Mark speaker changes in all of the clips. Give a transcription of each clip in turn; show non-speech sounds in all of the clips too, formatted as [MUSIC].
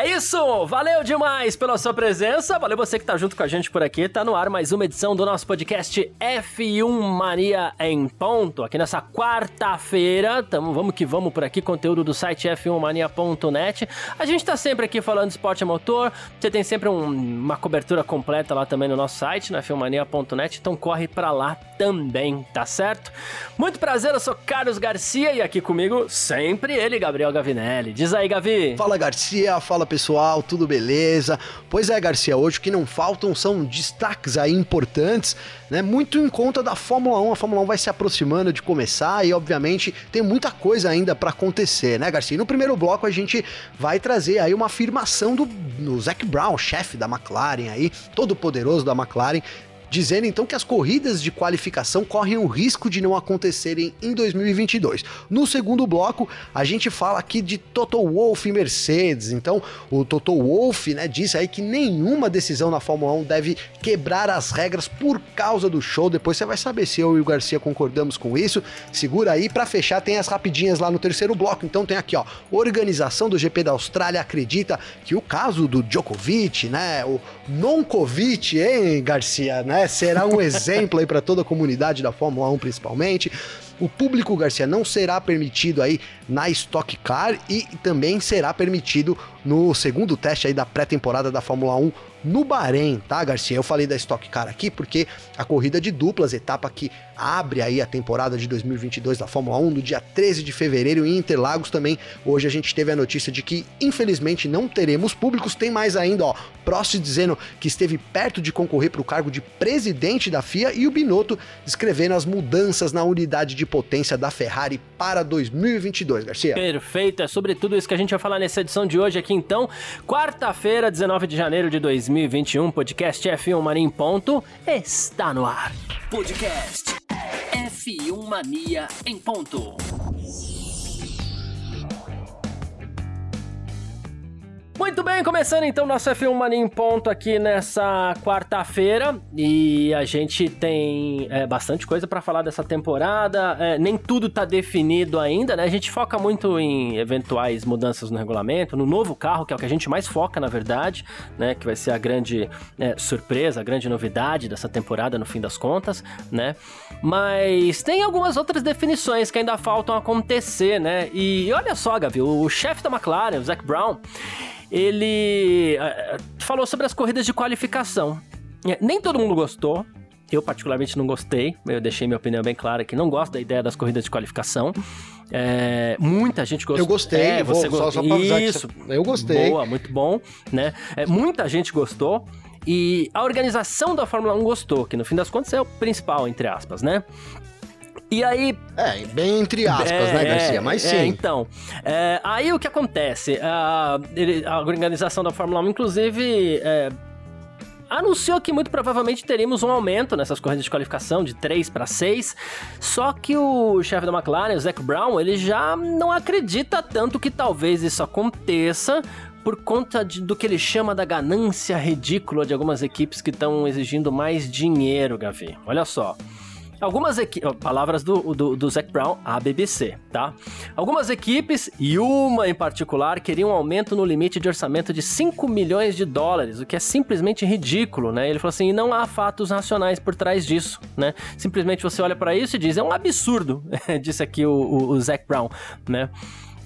Speaker 1: É isso! Valeu demais pela sua presença. Valeu você que tá junto com a gente por aqui. Tá no ar mais uma edição do nosso podcast F1 Mania em ponto. Aqui nessa quarta-feira, vamos que vamos por aqui, conteúdo do site f1mania.net. A gente tá sempre aqui falando de esporte a motor. Você tem sempre um, uma cobertura completa lá também no nosso site, na f1mania.net. Então corre para lá também, tá certo? Muito prazer, eu sou Carlos Garcia e aqui comigo sempre ele, Gabriel Gavinelli. Diz aí, Gavi.
Speaker 2: Fala Garcia, fala pessoal, tudo beleza? Pois é, Garcia, hoje o que não faltam são destaques aí importantes, né? Muito em conta da Fórmula 1. A Fórmula 1 vai se aproximando de começar e, obviamente, tem muita coisa ainda para acontecer, né, Garcia? E no primeiro bloco a gente vai trazer aí uma afirmação do, do Zac Brown, chefe da McLaren aí, todo poderoso da McLaren, dizendo então que as corridas de qualificação correm o risco de não acontecerem em 2022. No segundo bloco, a gente fala aqui de Toto Wolff e Mercedes. Então, o Toto Wolff, né, disse aí que nenhuma decisão na Fórmula 1 deve quebrar as regras por causa do show. Depois você vai saber se eu e o Garcia concordamos com isso. Segura aí para fechar, tem as rapidinhas lá no terceiro bloco. Então tem aqui, ó, organização do GP da Austrália acredita que o caso do Djokovic, né, o Nonkovic, hein, Garcia, né, será um exemplo aí para toda a comunidade da Fórmula 1 principalmente. O público Garcia não será permitido aí na Stock Car e também será permitido no segundo teste aí da pré-temporada da Fórmula 1 no Bahrein, tá, Garcia? Eu falei da Stock Car aqui porque a corrida de duplas, etapa que abre aí a temporada de 2022 da Fórmula 1 no dia 13 de fevereiro em Interlagos também. Hoje a gente teve a notícia de que infelizmente não teremos públicos. Tem mais ainda, ó, Prost dizendo que esteve perto de concorrer para o cargo de presidente da FIA e o Binotto descrevendo as mudanças na unidade de potência da Ferrari para 2022, Garcia.
Speaker 1: Perfeito, é sobre tudo isso que a gente vai falar nessa edição de hoje aqui então. Quarta-feira, 19 de janeiro de 2021, podcast F1 Mania em ponto está no ar. Podcast F1 Mania em ponto. Muito bem, começando então nosso F1 Mania em ponto aqui nessa quarta-feira e a gente tem é, bastante coisa para falar dessa temporada. É, nem tudo tá definido ainda, né? A gente foca muito em eventuais mudanças no regulamento, no novo carro, que é o que a gente mais foca na verdade, né? Que vai ser a grande é, surpresa, a grande novidade dessa temporada no fim das contas, né? Mas tem algumas outras definições que ainda faltam acontecer, né? E olha só, Gavi, o chefe da McLaren, o Zac Brown ele uh, falou sobre as corridas de qualificação. É, nem todo mundo gostou. Eu, particularmente, não gostei. Eu deixei minha opinião bem clara que não gosto da ideia das corridas de qualificação. É, muita gente gostou.
Speaker 2: Eu gostei, é, você
Speaker 1: gostou.
Speaker 2: Só,
Speaker 1: só Isso.
Speaker 2: Eu gostei.
Speaker 1: Boa, muito bom. Né? É, muita gente gostou. E a organização da Fórmula 1 gostou, que no fim das contas é o principal, entre aspas, né? E aí.
Speaker 2: É, bem entre aspas, é, né, Garcia? Mas é, sim.
Speaker 1: É, então. É, aí o que acontece? A, a, organização da Fórmula 1, inclusive. É, anunciou que muito provavelmente teríamos um aumento nessas corridas de qualificação de 3 para 6. Só que o chefe da McLaren, o Zac Brown, ele já não acredita tanto que talvez isso aconteça por conta de, do que ele chama da ganância ridícula de algumas equipes que estão exigindo mais dinheiro, Gavi. Olha só. Algumas equipes, palavras do, do, do Zac Brown à BBC, tá? Algumas equipes, e uma em particular, queriam um aumento no limite de orçamento de 5 milhões de dólares, o que é simplesmente ridículo, né? Ele falou assim, e não há fatos racionais por trás disso, né? Simplesmente você olha para isso e diz, é um absurdo, [LAUGHS] disse aqui o, o, o Zac Brown, né?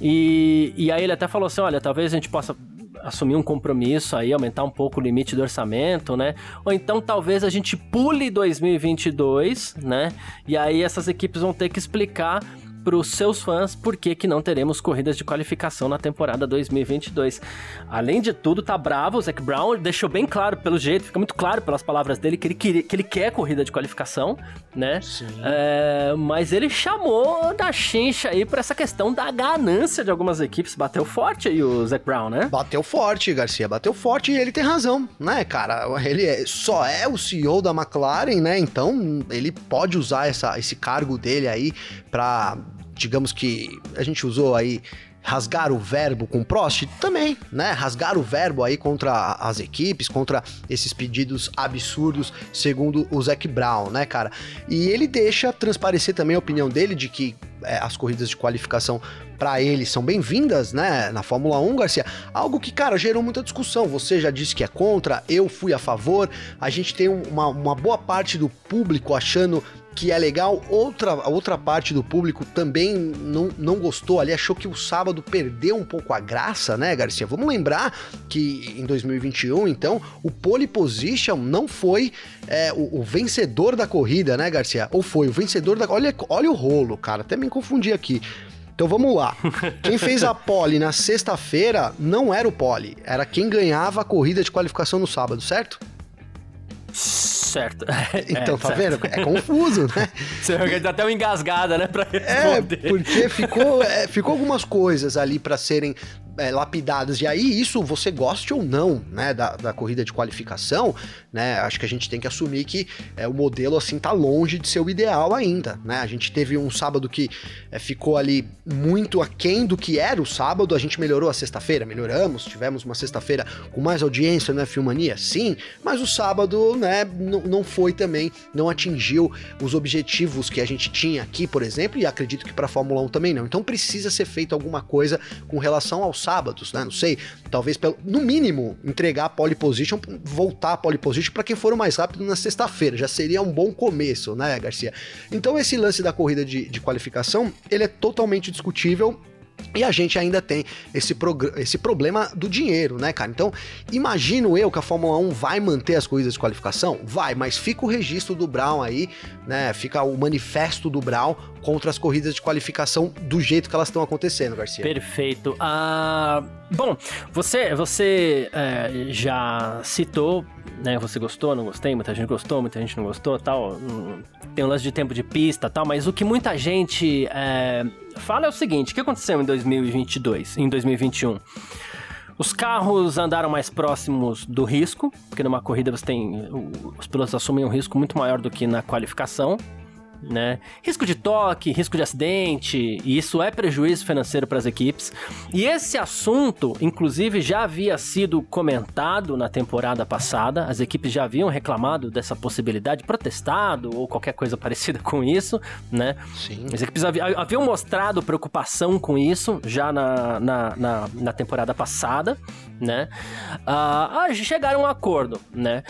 Speaker 1: E, e aí ele até falou assim, olha, talvez a gente possa assumir um compromisso aí, aumentar um pouco o limite do orçamento, né? Ou então talvez a gente pule 2022, né? E aí essas equipes vão ter que explicar para os seus fãs por que, que não teremos corridas de qualificação na temporada 2022. Além de tudo, tá bravo, o Zac Brown deixou bem claro, pelo jeito, fica muito claro pelas palavras dele, que ele, que ele quer corrida de qualificação, né? Sim. É, mas ele chamou da chincha aí para essa questão da ganância de algumas equipes. Bateu forte aí o Zac Brown, né?
Speaker 2: Bateu forte, Garcia, bateu forte e ele tem razão, né, cara? Ele é, só é o CEO da McLaren, né? Então ele pode usar essa, esse cargo dele aí para digamos que a gente usou aí rasgar o verbo com Prost? Também, né? Rasgar o verbo aí contra as equipes, contra esses pedidos absurdos, segundo o Zac Brown, né, cara? E ele deixa transparecer também a opinião dele de que é, as corridas de qualificação para ele são bem-vindas, né, na Fórmula 1, Garcia. Algo que, cara, gerou muita discussão. Você já disse que é contra, eu fui a favor. A gente tem uma, uma boa parte do público achando que é legal. Outra, outra parte do público também não, não gostou ali, achou que o sábado perdeu um pouco a graça, né, Garcia? Vamos lembrar que em 2021, então, o pole position não foi é, o, o, vencedor da corrida, né, Garcia? Ou foi o vencedor da. Olha, olha o rolo, cara, até me confundi aqui. Então vamos lá. Quem fez a pole na sexta-feira não era o pole, era quem ganhava a corrida de qualificação no sábado, certo?
Speaker 1: Certo. [LAUGHS]
Speaker 2: Então, é, tá certo. vendo? É confuso, né? [LAUGHS]
Speaker 1: Você dá até uma engasgada, né? Pra
Speaker 2: é, responder. É, porque ficou, é, ficou algumas coisas ali para serem é, lapidadas. E aí, isso você goste ou não, né, da, da corrida de qualificação, né? Acho que a gente tem que assumir que é, o modelo, assim, tá longe de ser o ideal ainda, né? A gente teve um sábado que é, ficou ali muito aquém do que era o sábado, a gente melhorou a sexta-feira, melhoramos, tivemos uma sexta-feira com mais audiência, né, Filmania? Sim, mas o sábado, né, não foi também, não atingiu os objetivos que a gente tinha aqui, por exemplo, e acredito que para Fórmula 1 também não. Então precisa ser feito alguma coisa com relação ao sábados, né? Não sei, talvez pelo, no mínimo entregar a pole position, voltar a pole position para quem for o mais rápido na sexta-feira, já seria um bom começo, né, Garcia? Então esse lance da corrida de, de qualificação, ele é totalmente discutível e a gente ainda tem esse, esse problema do dinheiro, né, cara? Então, imagino eu que a Fórmula 1 vai manter as corridas de qualificação? Vai, mas fica o registro do Brown aí, né? Fica o manifesto do Brown contra as corridas de qualificação do jeito que elas estão acontecendo, Garcia.
Speaker 1: Perfeito. Ah, bom, você, você é, já citou, né? Você gostou, não gostei, muita gente gostou, muita gente não gostou, tal. Tem um lance de tempo de pista, tal. Mas o que muita gente é, fala é o seguinte: o que aconteceu em 2022, em 2021? Os carros andaram mais próximos do risco, porque numa corrida você tem. Os pilotos assumem um risco muito maior do que na qualificação né? Risco de toque, risco de acidente, e isso é prejuízo financeiro para as equipes. E esse assunto, inclusive, já havia sido comentado na temporada passada. As equipes já haviam reclamado dessa possibilidade, protestado ou qualquer coisa [LAUGHS] parecida com isso, né?
Speaker 2: Sim.
Speaker 1: As equipes haviam mostrado preocupação com isso já na, na, na, na temporada passada, né? Uh, chegaram a um acordo, né?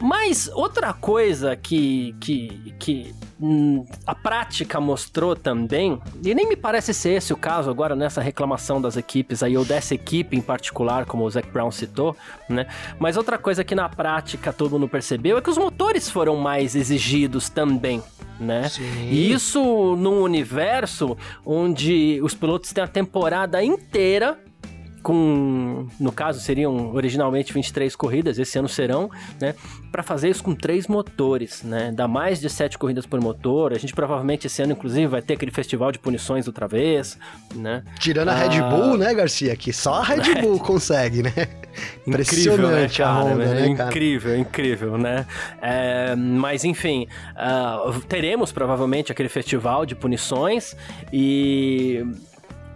Speaker 1: Mas outra coisa que, que, que hum, a prática mostrou também, e nem me parece ser esse o caso agora nessa reclamação das equipes aí, ou dessa equipe em particular, como o Zac Brown citou, né? Mas outra coisa que na prática todo mundo percebeu é que os motores foram mais exigidos também. Né? Sim. E isso num universo onde os pilotos têm a temporada inteira com, no caso, seriam originalmente 23 corridas, esse ano serão, né? Para fazer isso com três motores, né? Dá mais de sete corridas por motor. A gente provavelmente esse ano, inclusive, vai ter aquele festival de punições outra vez, né?
Speaker 2: Tirando a Red ah, Bull, né, Garcia? Que só a Red [LAUGHS] Bull consegue, né? Impressionante
Speaker 1: né, cara, a Honda, né, né cara? Incrível, incrível, né? É, mas enfim, uh, teremos provavelmente aquele festival de punições e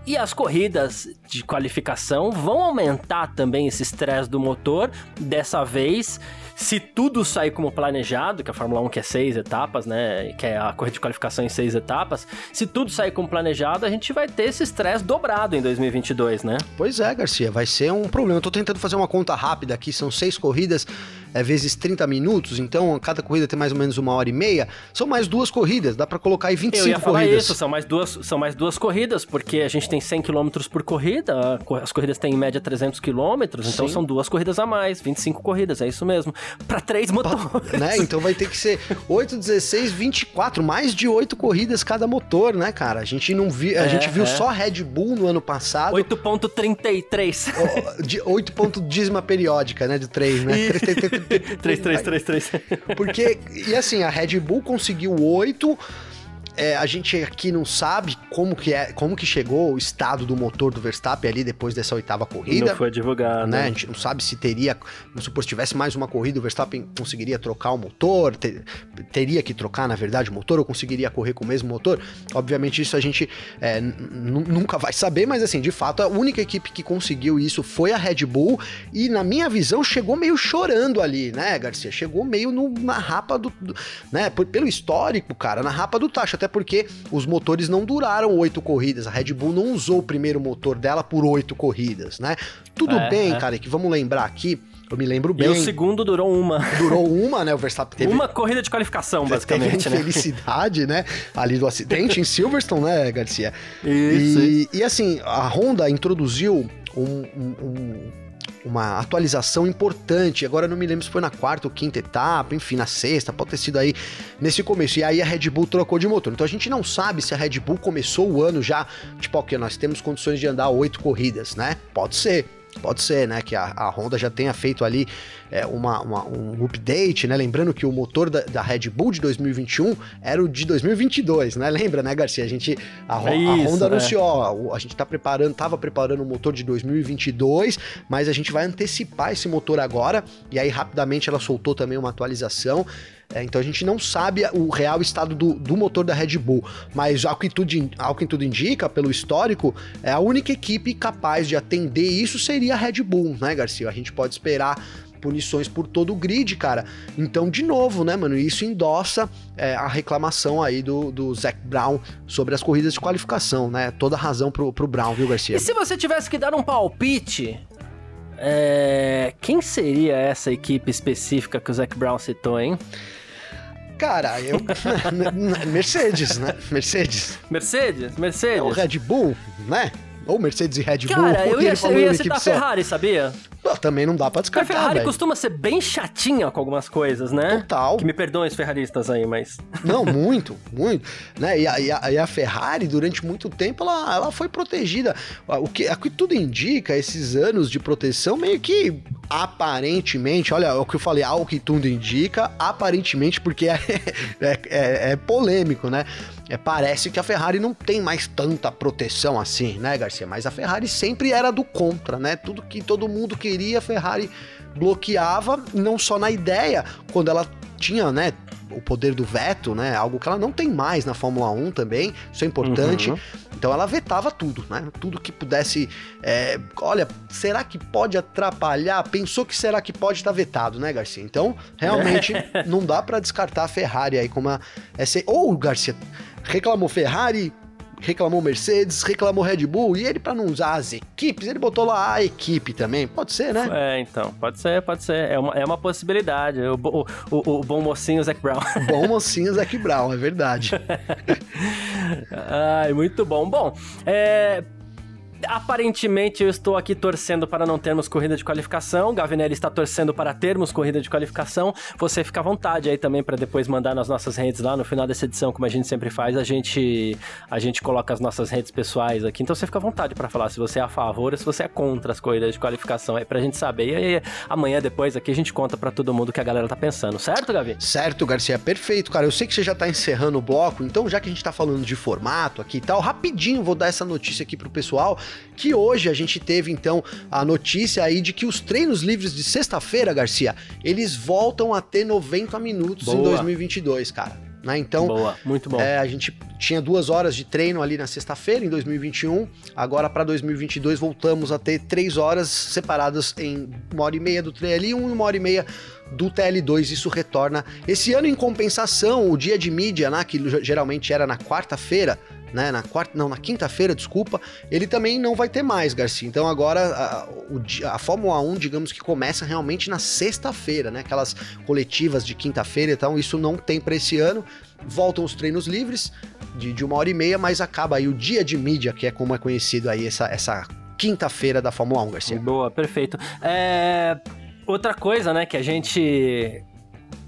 Speaker 1: e as corridas de qualificação vão aumentar também esse estresse do motor. Dessa vez, se tudo sair como planejado, que a Fórmula 1 quer seis etapas, né? Que é a corrida de qualificação em seis etapas. Se tudo sair como planejado, a gente vai ter esse estresse dobrado em 2022, né?
Speaker 2: Pois é, Garcia, vai ser um problema. Eu tô tentando fazer uma conta rápida aqui, são seis corridas, é, vezes 30 minutos, então cada corrida tem mais ou menos uma hora e meia. São mais duas corridas, dá para colocar aí 25
Speaker 1: Eu ia falar
Speaker 2: corridas.
Speaker 1: isso, são mais duas, são mais duas corridas, porque a gente tem 100 km por corrida, as corridas têm em média 300 km, então são duas corridas a mais, 25 corridas, é isso mesmo para três motores. [LAUGHS]
Speaker 2: Né? Então vai ter que ser 8, 16, 24, mais de 8 corridas cada motor, né, cara? A gente não viu, a é, gente viu é. só Red Bull no ano passado.
Speaker 1: 8.33.
Speaker 2: De 8 ponto dízima periódica, né, de 3, né? [LAUGHS]
Speaker 1: 3, 3, 3, 3, 3.
Speaker 2: Porque e assim, a Red Bull conseguiu 8 é, a gente aqui não sabe como que é, como que chegou o estado do motor do Verstappen ali depois dessa oitava corrida.
Speaker 1: Não foi divulgado.
Speaker 2: Né? A gente não sabe se teria, vamos supor, se tivesse mais uma corrida, o Verstappen conseguiria trocar o motor, ter, teria que trocar, na verdade, o motor, ou conseguiria correr com o mesmo motor. Obviamente, isso a gente é, nunca vai saber, mas assim, de fato, a única equipe que conseguiu isso foi a Red Bull, e na minha visão, chegou meio chorando ali, né, Garcia? Chegou meio no, na rapa do, do né? Pelo histórico, cara, na rapa do tacho, até porque os motores não duraram oito corridas. A Red Bull não usou o primeiro motor dela por oito corridas, né? Tudo é, bem, é. cara, que vamos lembrar aqui. Eu me lembro bem. E
Speaker 1: o segundo durou uma.
Speaker 2: Durou uma, né? O Verstappen teve.
Speaker 1: Uma corrida de qualificação, basicamente.
Speaker 2: Teve infelicidade, né? né? Ali do acidente em Silverstone, né, Garcia?
Speaker 1: Isso.
Speaker 2: E, e assim, a Honda introduziu um, um, um uma atualização importante. Agora não me lembro se foi na quarta ou quinta etapa, enfim, na sexta, pode ter sido aí nesse começo. E aí a Red Bull trocou de motor. Então a gente não sabe se a Red Bull começou o ano já, tipo, ok, nós temos condições de andar oito corridas, né? Pode ser. Pode ser, né, que a, a Honda já tenha feito ali é, uma, uma, um update, né? Lembrando que o motor da, da, Red Bull de 2021 era o de 2022, né? Lembra, né, Garcia? A gente a, é isso, a Honda né? anunciou, ó, a gente tá preparando, tava preparando o motor de 2022, mas a gente vai antecipar esse motor agora. E aí rapidamente ela soltou também uma atualização. É, então a gente não sabe o real estado do, do motor da Red Bull, mas ao que, tudo, ao que tudo indica, pelo histórico, é a única equipe capaz de atender isso seria a Red Bull, né, Garcia? A gente pode esperar punições por todo o grid, cara. Então, de novo, né, mano, isso endossa é, a reclamação aí do, do Zac Brown sobre as corridas de qualificação, né? Toda razão pro, pro Brown, viu, Garcia?
Speaker 1: E se você tivesse que dar um palpite, é... quem seria essa equipe específica que o Zac Brown citou, hein?
Speaker 2: Cara, eu. [LAUGHS] Mercedes, né? Mercedes.
Speaker 1: Mercedes? Mercedes. É
Speaker 2: o Red Bull, né? Ou Mercedes e Red Bull.
Speaker 1: Cara, eu ia, eu ia citar a Ferrari, sabia?
Speaker 2: também não dá pra descartar,
Speaker 1: A Ferrari
Speaker 2: véio.
Speaker 1: costuma ser bem chatinha com algumas coisas, né?
Speaker 2: Total.
Speaker 1: Que me perdoem os ferraristas aí, mas... [LAUGHS]
Speaker 2: Não, muito, muito. Né? E, a, e, a, e a Ferrari, durante muito tempo, ela, ela foi protegida. O que, o que tudo indica, esses anos de proteção, meio que aparentemente, olha o que eu falei, ao que tudo indica, aparentemente, porque é, [LAUGHS] é, é, é polêmico, né? É, parece que a Ferrari não tem mais tanta proteção assim, né, Garcia? Mas a Ferrari sempre era do contra, né? Tudo que todo mundo queria, a Ferrari bloqueava, não só na ideia, quando ela tinha, né, o poder do veto, né? Algo que ela não tem mais na Fórmula 1 também, isso é importante. Uhum. Então ela vetava tudo, né? Tudo que pudesse. É, olha, será que pode atrapalhar? Pensou que será que pode estar tá vetado, né, Garcia? Então, realmente, [LAUGHS] não dá para descartar a Ferrari aí como a. Essa, ou, Garcia, reclamou Ferrari, reclamou Mercedes, reclamou Red Bull, e ele, para não usar as equipes, ele botou lá a equipe também. Pode ser, né?
Speaker 1: É, então, pode ser, pode ser. É uma, é uma possibilidade. O, o, o, o bom mocinho Zac Brown.
Speaker 2: Bom mocinho Zac Brown, é verdade. [LAUGHS]
Speaker 1: Ai, muito bom. Bom, é, Aparentemente eu estou aqui torcendo para não termos corrida de qualificação. Gavinelli está torcendo para termos corrida de qualificação. Você fica à vontade aí também para depois mandar nas nossas redes lá no final dessa edição, como a gente sempre faz, a gente a gente coloca as nossas redes pessoais aqui. Então você fica à vontade para falar se você é a favor ou se você é contra as corridas de qualificação aí pra gente saber. E aí amanhã depois aqui a gente conta para todo mundo o que a galera tá pensando, certo, Gavi?
Speaker 2: Certo, Garcia, perfeito, cara. Eu sei que você já tá encerrando o bloco, então já que a gente tá falando de formato aqui e tal, rapidinho vou dar essa notícia aqui pro pessoal que hoje a gente teve então a notícia aí de que os treinos livres de sexta-feira, Garcia, eles voltam a ter 90 minutos Boa. em 2022, cara. Né? Então,
Speaker 1: Boa, muito bom.
Speaker 2: É, a gente tinha duas horas de treino ali na sexta-feira, em 2021. Agora, para 2022, voltamos a ter três horas separadas em uma hora e meia do TL1 e uma hora e meia do TL2. Isso retorna esse ano, em compensação, o dia de mídia, né, que geralmente era na quarta-feira, né? Na quarta, não, na quinta-feira, desculpa, ele também não vai ter mais, Garcia. Então agora a, a Fórmula 1, digamos que começa realmente na sexta-feira, né? Aquelas coletivas de quinta-feira, então isso não tem para esse ano. Voltam os treinos livres de, de uma hora e meia, mas acaba aí o dia de mídia, que é como é conhecido aí essa, essa quinta-feira da Fórmula 1, Garcia.
Speaker 1: Boa, perfeito. É... Outra coisa, né, que a gente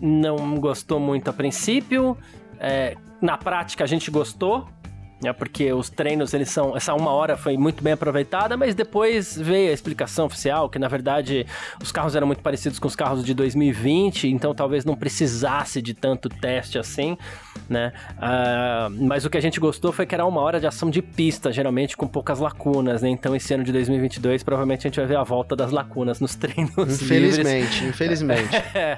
Speaker 1: não gostou muito a princípio, é... na prática a gente gostou, né? Porque os treinos, eles são. Essa uma hora foi muito bem aproveitada, mas depois veio a explicação oficial que, na verdade, os carros eram muito parecidos com os carros de 2020, então talvez não precisasse de tanto teste assim, né? Uh, mas o que a gente gostou foi que era uma hora de ação de pista, geralmente com poucas lacunas, né? Então esse ano de 2022 provavelmente a gente vai ver a volta das lacunas nos [LAUGHS] treinos.
Speaker 2: Infelizmente,
Speaker 1: livres.
Speaker 2: infelizmente. [LAUGHS]
Speaker 1: é,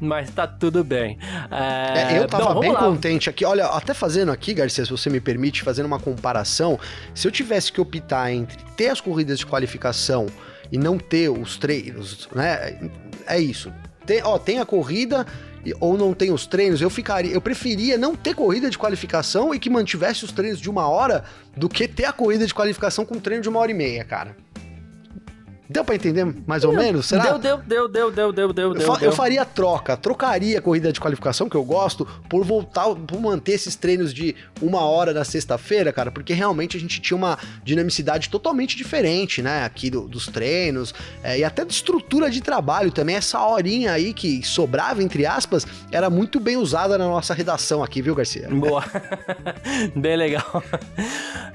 Speaker 1: mas tá tudo bem.
Speaker 2: É, é, eu tava bem lá. contente aqui. Olha, até fazendo aqui, Garcia, se você me permite, fazendo uma comparação, se eu tivesse que optar entre ter as corridas de qualificação e não ter os treinos, né? É isso. Tem, ó, tem a corrida ou não tem os treinos, eu ficaria, eu preferia não ter corrida de qualificação e que mantivesse os treinos de uma hora do que ter a corrida de qualificação com treino de uma hora e meia, cara. Deu pra entender mais ou menos? Será?
Speaker 1: Deu, deu, deu, deu, deu, deu, deu,
Speaker 2: eu,
Speaker 1: fa
Speaker 2: eu faria troca, trocaria a corrida de qualificação, que eu gosto, por voltar, por manter esses treinos de uma hora na sexta-feira, cara, porque realmente a gente tinha uma dinamicidade totalmente diferente, né, aqui do, dos treinos, é, e até de estrutura de trabalho também, essa horinha aí que sobrava, entre aspas, era muito bem usada na nossa redação aqui, viu, Garcia?
Speaker 1: Boa. [LAUGHS] bem legal.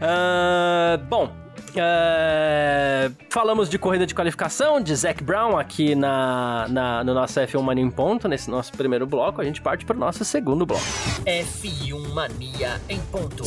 Speaker 1: Uh, bom, é, falamos de corrida de qualificação, de Zac Brown aqui na, na, no nosso F1 Mania em ponto, nesse nosso primeiro bloco. A gente parte para o nosso segundo bloco.
Speaker 3: F1 Mania em ponto.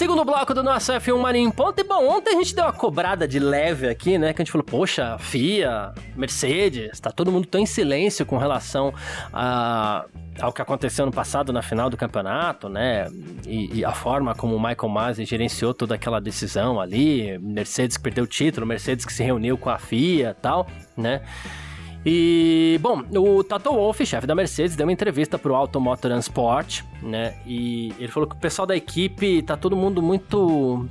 Speaker 1: Segundo bloco do nosso F1 Mania em ponto. E bom, ontem a gente deu uma cobrada de leve aqui, né? Que a gente falou, poxa, FIA, Mercedes, tá todo mundo tão em silêncio com relação a, ao que aconteceu no passado na final do campeonato, né? E, e, a forma como o Michael Masi gerenciou toda aquela decisão ali, Mercedes que perdeu o título, Mercedes que se reuniu com a FIA tal, né? E, bom, o Toto Wolff, chefe da Mercedes, deu uma entrevista pro Auto Motor Sport, né? E ele falou que o pessoal da equipe tá todo mundo muito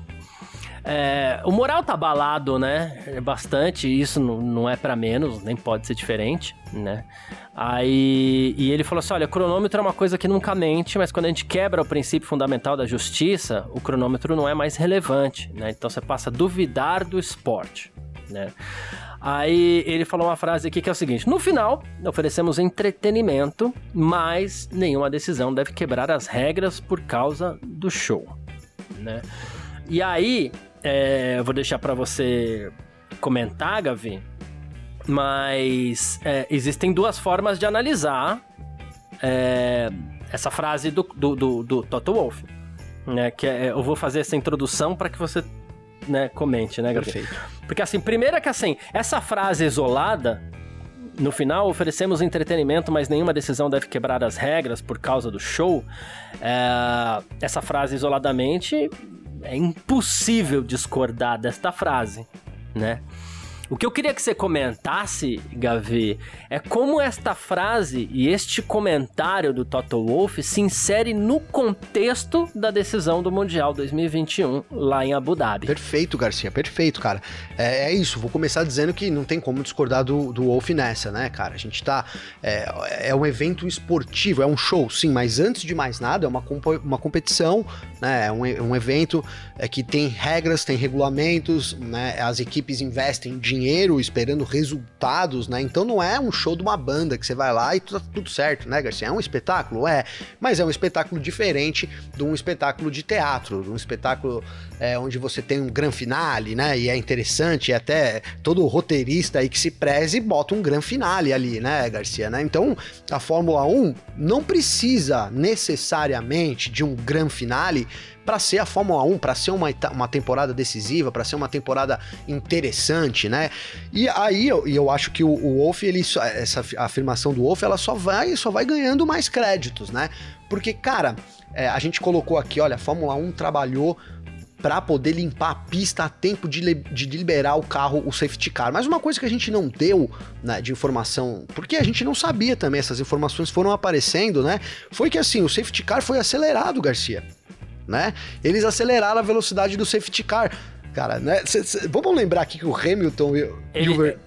Speaker 1: é, o moral tá abalado, né? É bastante, isso não é para menos, nem pode ser diferente, né? Aí, e ele falou assim: olha, cronômetro é uma coisa que nunca mente, mas quando a gente quebra o princípio fundamental da justiça, o cronômetro não é mais relevante, né? Então você passa a duvidar do esporte, né? Aí ele falou uma frase aqui que é o seguinte: no final, oferecemos entretenimento, mas nenhuma decisão deve quebrar as regras por causa do show, né? E aí, é, eu vou deixar para você comentar, Gavi, mas é, existem duas formas de analisar é, essa frase do, do, do, do Toto Wolff. Né, que é, eu vou fazer essa introdução para que você né, comente, né, Gabriel?
Speaker 2: Perfeito.
Speaker 1: Porque assim, primeiro é que assim, essa frase isolada, no final, oferecemos entretenimento, mas nenhuma decisão deve quebrar as regras por causa do show. É, essa frase isoladamente é impossível discordar desta frase, né? O que eu queria que você comentasse, Gavi, é como esta frase e este comentário do Toto Wolff se insere no contexto da decisão do Mundial 2021 lá em Abu Dhabi.
Speaker 2: Perfeito, Garcia, perfeito, cara. É, é isso, vou começar dizendo que não tem como discordar do, do Wolff nessa, né, cara? A gente tá. É, é um evento esportivo, é um show, sim, mas antes de mais nada, é uma, uma competição, né? É um, um evento é, que tem regras, tem regulamentos, né? As equipes investem dinheiro dinheiro esperando resultados, né? Então não é um show de uma banda que você vai lá e tá tudo certo, né, Garcia? É um espetáculo? É, mas é um espetáculo diferente de um espetáculo de teatro, de um espetáculo é, onde você tem um gran finale, né? E é interessante, e até todo roteirista aí que se preze bota um gran finale ali, né, Garcia, né? Então a Fórmula 1 não precisa necessariamente de um gran finale para ser a Fórmula 1, para ser uma, uma temporada decisiva, para ser uma temporada interessante, né? E aí eu, eu acho que o, o Wolff, ele, essa afirmação do Wolff, ela só vai, só vai ganhando mais créditos, né? Porque, cara, é, a gente colocou aqui, olha, a Fórmula 1 trabalhou para poder limpar a pista a tempo de, de, liberar o carro, o safety car. Mas uma coisa que a gente não deu né, de informação, porque a gente não sabia também, essas informações foram aparecendo, né? Foi que assim, o safety car foi acelerado, Garcia né? Eles aceleraram a velocidade do safety car. Cara, né? Cê, cê, vamos lembrar aqui que o Hamilton e,
Speaker 1: ele,
Speaker 2: o.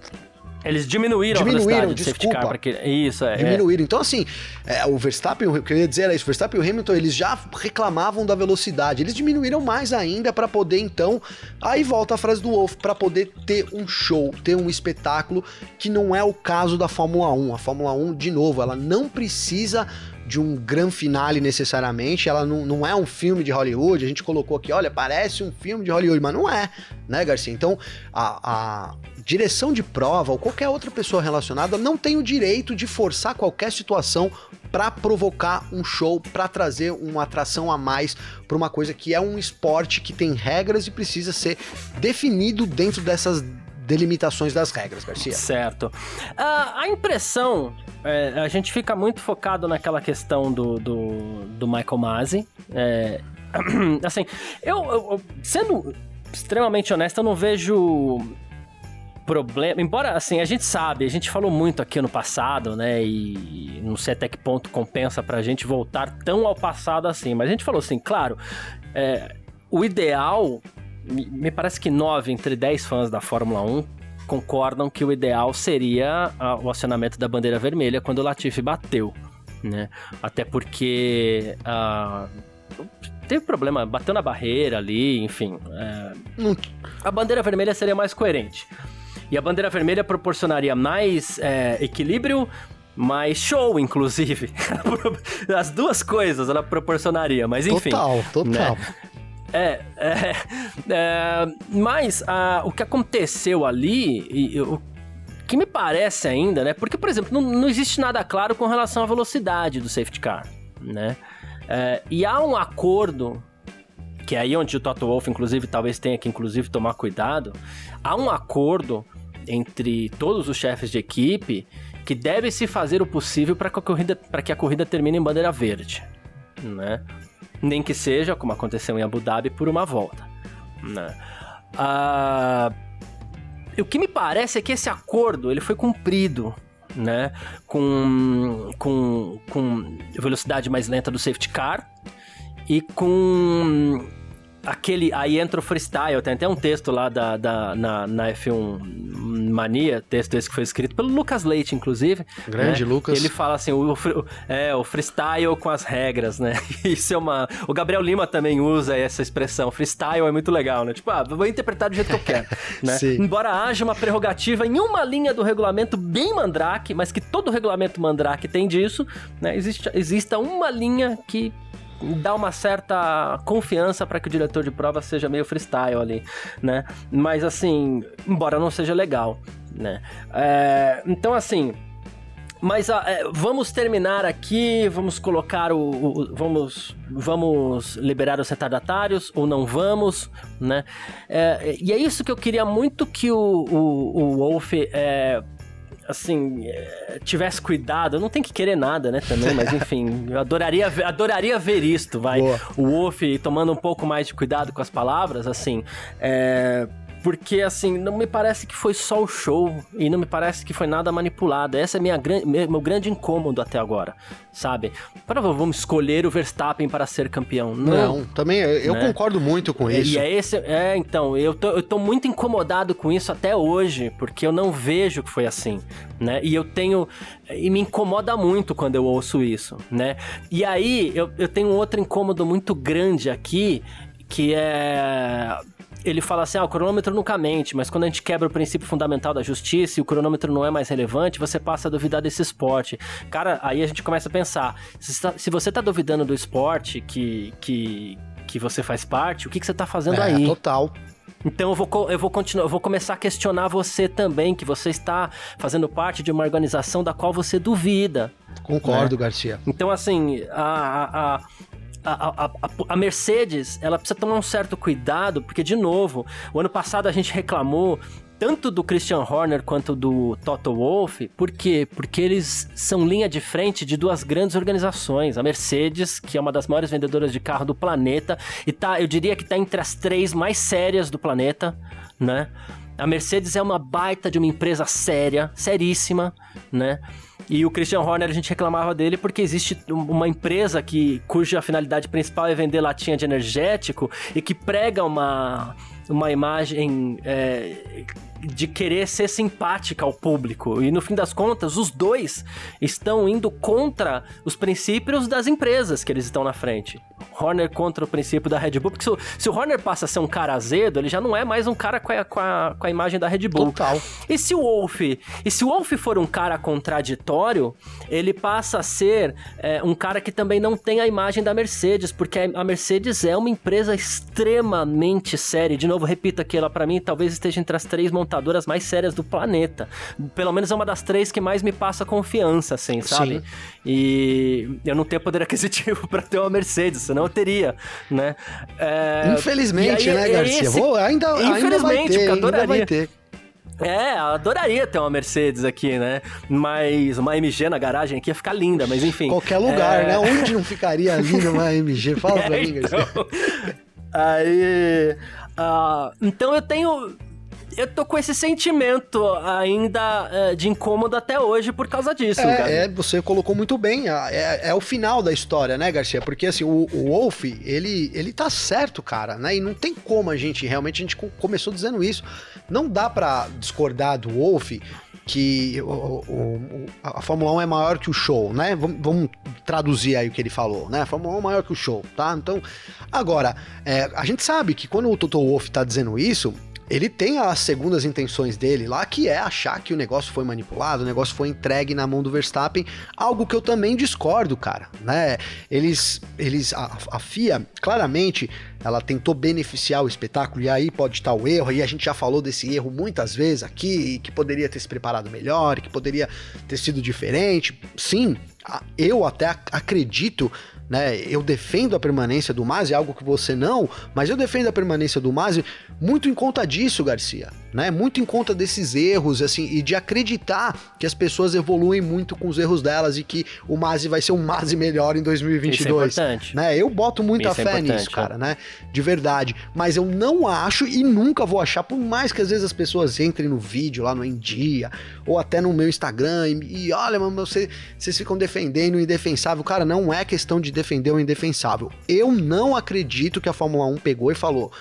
Speaker 1: Eles diminuíram,
Speaker 2: Diminuíram,
Speaker 1: a
Speaker 2: desculpa.
Speaker 1: car. Porque... Isso, é. é.
Speaker 2: Diminuíram. Então, assim, é, o Verstappen, o que eu ia dizer era isso, o Verstappen e o Hamilton, eles já reclamavam da velocidade, eles diminuíram mais ainda para poder, então, aí volta a frase do Wolff, para poder ter um show, ter um espetáculo, que não é o caso da Fórmula 1. A Fórmula 1, de novo, ela não precisa de um gran finale necessariamente, ela não, não é um filme de Hollywood, a gente colocou aqui, olha, parece um filme de Hollywood, mas não é, né, Garcia? Então, a, a direção de prova ou qualquer outra pessoa relacionada não tem o direito de forçar qualquer situação para provocar um show, para trazer uma atração a mais para uma coisa que é um esporte que tem regras e precisa ser definido dentro dessas delimitações das regras, Garcia.
Speaker 1: Certo. Ah, a impressão, é, a gente fica muito focado naquela questão do, do, do Michael Masi. É, [CLEARS THROAT] assim, eu, eu, sendo extremamente honesto, eu não vejo problema. Embora, assim, a gente sabe, a gente falou muito aqui no passado, né? E não sei até que ponto compensa pra gente voltar tão ao passado assim. Mas a gente falou assim, claro, é, o ideal me parece que nove entre dez fãs da Fórmula 1 concordam que o ideal seria o acionamento da bandeira vermelha quando o Latifi bateu, né? Até porque uh, teve problema, bateu na barreira ali, enfim. É, a bandeira vermelha seria mais coerente. E a bandeira vermelha proporcionaria mais é, equilíbrio, mais show, inclusive. [LAUGHS] As duas coisas ela proporcionaria, mas enfim.
Speaker 2: Total, total.
Speaker 1: Né? É, é, é mas a, o que aconteceu ali, e, o que me parece ainda, né? Porque, por exemplo, não, não existe nada claro com relação à velocidade do safety car, né? É, e há um acordo, que é aí onde o Toto Wolff, inclusive, talvez tenha que, inclusive, tomar cuidado. Há um acordo entre todos os chefes de equipe que deve se fazer o possível para que, a corrida, que a corrida termine em bandeira verde, né? Nem que seja, como aconteceu em Abu Dhabi, por uma volta. Né? Ah, o que me parece é que esse acordo ele foi cumprido né? com, com, com velocidade mais lenta do safety car e com aquele. Aí entra o freestyle. Tem até um texto lá da, da, na, na F1 Mania, texto esse que foi escrito pelo Lucas Leite, inclusive.
Speaker 2: Grande
Speaker 1: né?
Speaker 2: Lucas.
Speaker 1: Ele fala assim: o, o, é, o freestyle com as regras, né? [LAUGHS] Isso é uma. O Gabriel Lima também usa essa expressão. Freestyle é muito legal, né? Tipo, ah, vou interpretar do jeito que eu quero. [LAUGHS] né? Embora haja uma prerrogativa em uma linha do regulamento bem mandrake, mas que todo regulamento mandrake tem disso, né? Existe, exista uma linha que dá uma certa confiança para que o diretor de prova seja meio freestyle ali, né? Mas assim, embora não seja legal, né? É, então assim, mas é, vamos terminar aqui, vamos colocar o, o, vamos vamos liberar os retardatários ou não vamos, né? É, e é isso que eu queria muito que o, o, o Wolf é, assim, eh, tivesse cuidado, não tem que querer nada, né, também, mas [LAUGHS] enfim, eu adoraria, adoraria ver isto, vai. Boa. O Wolf tomando um pouco mais de cuidado com as palavras, assim, é, porque, assim, não me parece que foi só o show e não me parece que foi nada manipulado. Essa é minha, meu grande incômodo até agora, sabe? Para vamos escolher o Verstappen para ser campeão. Não,
Speaker 2: não também eu né? concordo muito com isso.
Speaker 1: E é esse, é, então, eu tô, eu tô muito incomodado com isso até hoje, porque eu não vejo que foi assim, né? E eu tenho. E me incomoda muito quando eu ouço isso, né? E aí, eu, eu tenho um outro incômodo muito grande aqui, que é ele fala assim: ah, o cronômetro nunca mente, mas quando a gente quebra o princípio fundamental da justiça e o cronômetro não é mais relevante, você passa a duvidar desse esporte. Cara, aí a gente começa a pensar: se, você tá duvidando do esporte que, que, que você faz parte, o que, que você tá fazendo
Speaker 2: é,
Speaker 1: aí?
Speaker 2: Total.
Speaker 1: Então eu vou, eu vou continuar, eu vou começar a questionar você também, que você está fazendo parte de uma organização da qual você duvida.
Speaker 2: Concordo, né? Garcia.
Speaker 1: Então, assim, a, a, a, a, a, Mercedes, ela precisa tomar um certo cuidado, porque, de novo, o ano passado a gente reclamou tanto do Christian Horner quanto do Toto Wolff, por quê? Porque eles são linha de frente de duas grandes organizações. A Mercedes, que é uma das maiores vendedoras de carro do planeta, e tá, eu diria que tá entre as três mais sérias do planeta, né? A Mercedes é uma baita de uma empresa séria, seríssima, né? E o Christian Horner a gente reclamava dele porque existe uma empresa que cuja finalidade principal é vender latinha de energético e que prega uma uma imagem é, de querer ser simpática ao público. E no fim das contas, os dois estão indo contra os princípios das empresas que eles estão na frente. Horner contra o princípio da Red Bull, porque se o, se o Horner passa a ser um cara azedo, ele já não é mais um cara com a, com a, com a imagem da Red Bull.
Speaker 2: Total.
Speaker 1: E se o Wolf, e se o Wolf for um cara contraditório, ele passa a ser é, um cara que também não tem a imagem da Mercedes, porque a Mercedes é uma empresa extremamente séria. De novo, repito aqui, ela para mim talvez esteja entre as três montadoras mais sérias do planeta. Pelo menos é uma das três que mais me passa confiança, assim, sabe?
Speaker 2: Sim.
Speaker 1: E eu não tenho poder aquisitivo [LAUGHS] para ter uma Mercedes, senão eu teria, né? É,
Speaker 2: Infelizmente,
Speaker 1: aí,
Speaker 2: né,
Speaker 1: é
Speaker 2: Garcia?
Speaker 1: esse-
Speaker 2: Vou, ainda, ainda vai
Speaker 1: Infelizmente,
Speaker 2: ter, ainda vai ter.
Speaker 1: É, eu adoraria ter uma Mercedes aqui, né? Mas uma MG na garagem aqui ia ficar linda, mas enfim.
Speaker 2: Qualquer lugar,
Speaker 1: É,
Speaker 2: né? Onde não ficaria ali numa MG? [LAUGHS] Fala pra
Speaker 1: é,
Speaker 2: mim, Garcia.
Speaker 1: então, aí. ah, então eu tenho. Eu tô com esse sentimento ainda eh, de incômodo até hoje por causa disso, cara.
Speaker 2: É, é, você colocou muito bem. É, é o final da história, né, Garcia? Porque assim, o, o Wolf, ele, ele tá certo, cara, né? E não tem como a gente, realmente, a gente co- começou dizendo isso. Não dá pra discordar do Wolf que o, o- o- a Fórmula 1 é maior que o show, né? Vamos, vamos traduzir aí o que ele falou, né? A Fórmula 1 é maior que o show, tá? Então, agora, é, a gente sabe que quando o Toto Wolff tá dizendo isso, ele tem as segundas intenções dele lá, que é achar que o negócio foi manipulado, o negócio foi entregue na mão do Verstappen, algo que eu também discordo, cara, né? Eles, eles a, a FIA, claramente, ela tentou beneficiar o espetáculo, e aí pode estar o erro, e a gente já falou desse erro muitas vezes aqui, que poderia ter se preparado melhor, que poderia ter sido diferente. Sim, eu até ac- acredito né? Eu defendo a permanência do Mazzi, algo que você não, mas eu defendo a permanência do Mazzi muito em conta disso, Garcia, né? Muito em conta desses erros, assim, e de acreditar que as pessoas evoluem muito com os erros delas e que o Mazzi vai ser um Mazzi melhor em 2022.
Speaker 1: Isso é importante.
Speaker 2: Né? Eu boto muita
Speaker 1: Isso é
Speaker 2: fé
Speaker 1: importante,
Speaker 2: nisso, cara, né? De verdade. Mas eu não acho e nunca vou achar, por mais que às vezes as pessoas entrem no vídeo lá no Em Dia, ou até no meu Instagram, e, e olha, mano, você, vocês ficam defendendo o indefensável. Cara, não é questão de defender o indefensável. Eu não acredito que a Fórmula 1 pegou e falou.